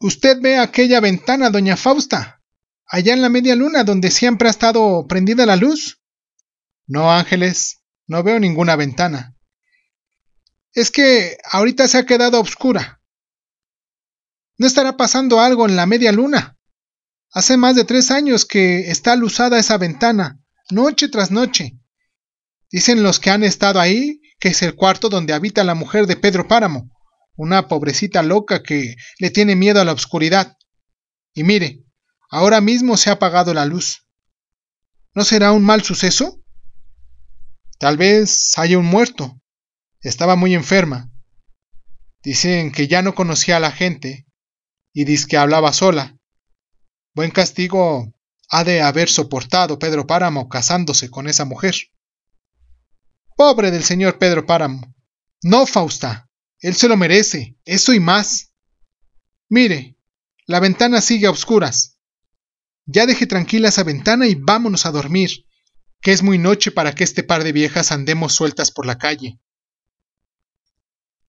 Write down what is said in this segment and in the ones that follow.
Usted ve aquella ventana, doña Fausta, allá en la media luna, donde siempre ha estado prendida la luz. No, Ángeles, no veo ninguna ventana. Es que ahorita se ha quedado oscura. ¿No estará pasando algo en la media luna? Hace más de tres años que está alusada esa ventana, noche tras noche. Dicen los que han estado ahí que es el cuarto donde habita la mujer de Pedro Páramo, una pobrecita loca que le tiene miedo a la oscuridad. Y mire, ahora mismo se ha apagado la luz. ¿No será un mal suceso? Tal vez haya un muerto. Estaba muy enferma. Dicen que ya no conocía a la gente y dice que hablaba sola. Buen castigo ha de haber soportado Pedro Páramo casándose con esa mujer. Pobre del señor Pedro Páramo. No, Fausta. Él se lo merece, eso y más. Mire, la ventana sigue a oscuras. Ya deje tranquila esa ventana y vámonos a dormir, que es muy noche para que este par de viejas andemos sueltas por la calle.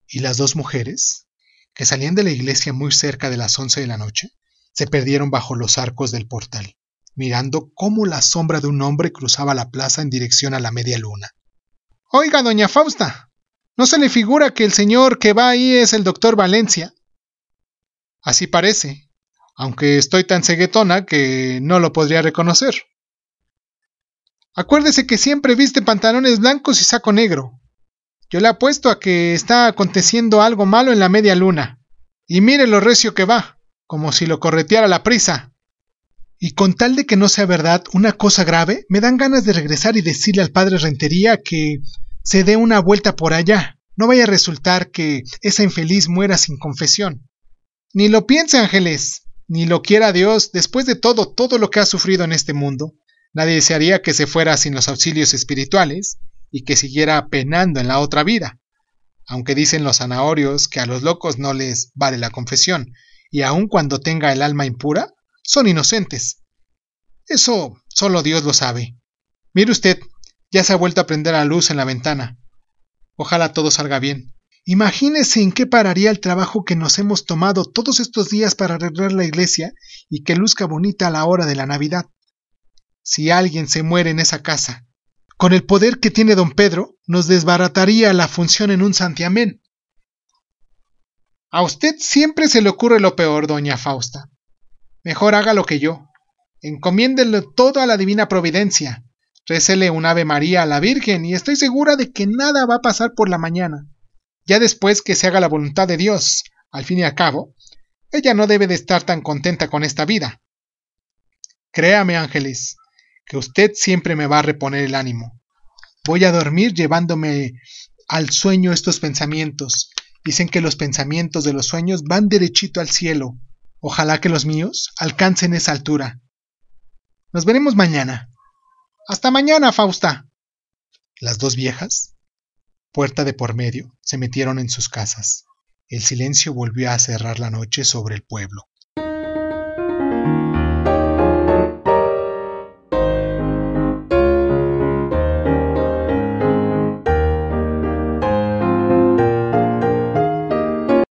Y las dos mujeres, que salían de la iglesia muy cerca de las once de la noche, se perdieron bajo los arcos del portal, mirando cómo la sombra de un hombre cruzaba la plaza en dirección a la media luna. Oiga, doña Fausta, ¿no se le figura que el señor que va ahí es el doctor Valencia? Así parece, aunque estoy tan ceguetona que no lo podría reconocer. Acuérdese que siempre viste pantalones blancos y saco negro. Yo le apuesto a que está aconteciendo algo malo en la media luna. Y mire lo recio que va como si lo correteara la prisa. Y con tal de que no sea verdad una cosa grave, me dan ganas de regresar y decirle al padre Rentería que se dé una vuelta por allá. No vaya a resultar que esa infeliz muera sin confesión. Ni lo piense, Ángeles, ni lo quiera Dios, después de todo, todo lo que ha sufrido en este mundo. Nadie desearía que se fuera sin los auxilios espirituales y que siguiera penando en la otra vida. Aunque dicen los zanahorios que a los locos no les vale la confesión, y aun cuando tenga el alma impura, son inocentes. Eso solo Dios lo sabe. Mire usted, ya se ha vuelto a prender la luz en la ventana. Ojalá todo salga bien. Imagínese en qué pararía el trabajo que nos hemos tomado todos estos días para arreglar la iglesia y que luzca bonita a la hora de la Navidad. Si alguien se muere en esa casa, con el poder que tiene don Pedro, nos desbarataría la función en un santiamén. A usted siempre se le ocurre lo peor, doña Fausta. Mejor haga lo que yo. Encomiéndele todo a la divina providencia. Récele un Ave María a la Virgen y estoy segura de que nada va a pasar por la mañana. Ya después que se haga la voluntad de Dios, al fin y al cabo, ella no debe de estar tan contenta con esta vida. Créame, Ángeles, que usted siempre me va a reponer el ánimo. Voy a dormir llevándome al sueño estos pensamientos, Dicen que los pensamientos de los sueños van derechito al cielo. Ojalá que los míos alcancen esa altura. Nos veremos mañana. Hasta mañana, Fausta. Las dos viejas, puerta de por medio, se metieron en sus casas. El silencio volvió a cerrar la noche sobre el pueblo.